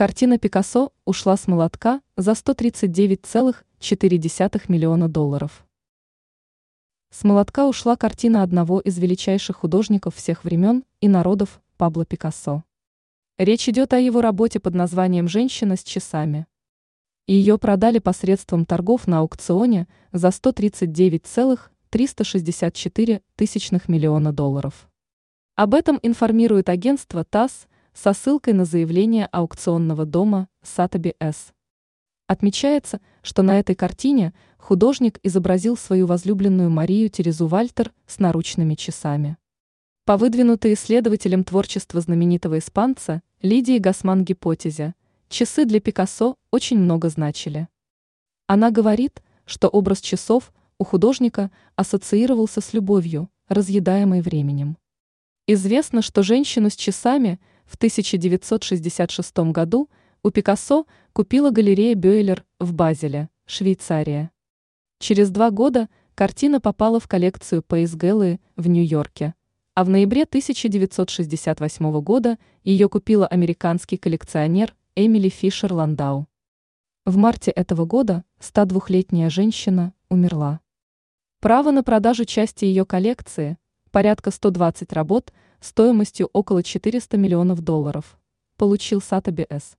Картина Пикассо ушла с молотка за 139,4 миллиона долларов. С молотка ушла картина одного из величайших художников всех времен и народов Пабло Пикассо. Речь идет о его работе под названием «Женщина с часами». Ее продали посредством торгов на аукционе за 139,364 миллиона долларов. Об этом информирует агентство ТАСС со ссылкой на заявление аукционного дома Сатаби С. Отмечается, что на этой картине художник изобразил свою возлюбленную Марию Терезу Вальтер с наручными часами. По выдвинутой исследователем творчества знаменитого испанца Лидии Гасман гипотезе, часы для Пикассо очень много значили. Она говорит, что образ часов у художника ассоциировался с любовью, разъедаемой временем. Известно, что женщину с часами в 1966 году у Пикассо купила галерея Бёйлер в Базеле, Швейцария. Через два года картина попала в коллекцию Пейс Гэллы в Нью-Йорке, а в ноябре 1968 года ее купила американский коллекционер Эмили Фишер Ландау. В марте этого года 102-летняя женщина умерла. Право на продажу части ее коллекции, порядка 120 работ, стоимостью около 400 миллионов долларов, получил Сатаби С.